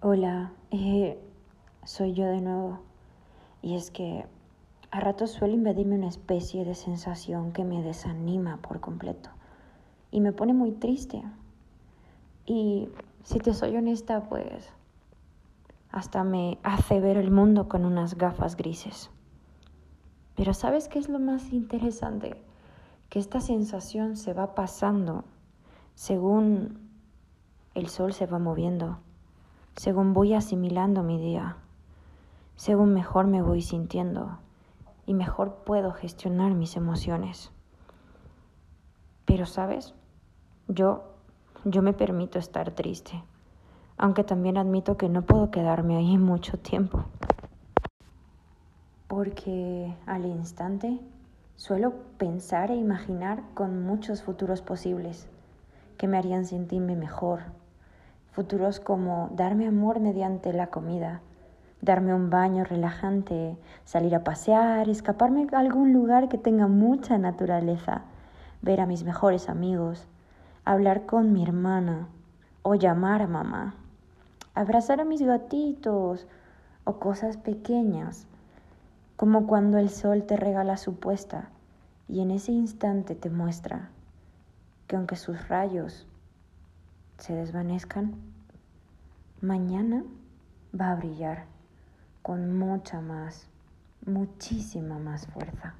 Hola, eh, soy yo de nuevo. Y es que a ratos suele invadirme una especie de sensación que me desanima por completo y me pone muy triste. Y si te soy honesta, pues hasta me hace ver el mundo con unas gafas grises. Pero ¿sabes qué es lo más interesante? Que esta sensación se va pasando según el sol se va moviendo según voy asimilando mi día, según mejor me voy sintiendo y mejor puedo gestionar mis emociones. Pero, ¿sabes? Yo, yo me permito estar triste, aunque también admito que no puedo quedarme ahí mucho tiempo. Porque al instante suelo pensar e imaginar con muchos futuros posibles que me harían sentirme mejor, futuros como darme amor mediante la comida, darme un baño relajante, salir a pasear, escaparme a algún lugar que tenga mucha naturaleza, ver a mis mejores amigos, hablar con mi hermana o llamar a mamá, abrazar a mis gatitos o cosas pequeñas, como cuando el sol te regala su puesta y en ese instante te muestra que aunque sus rayos se desvanezcan, mañana va a brillar con mucha más, muchísima más fuerza.